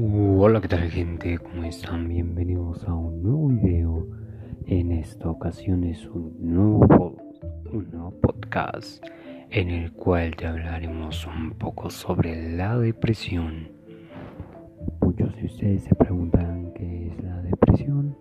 Uh, hola, ¿qué tal gente? ¿Cómo están? Bienvenidos a un nuevo video. En esta ocasión es un nuevo, un nuevo podcast en el cual te hablaremos un poco sobre la depresión. Muchos de ustedes se preguntarán qué es la depresión.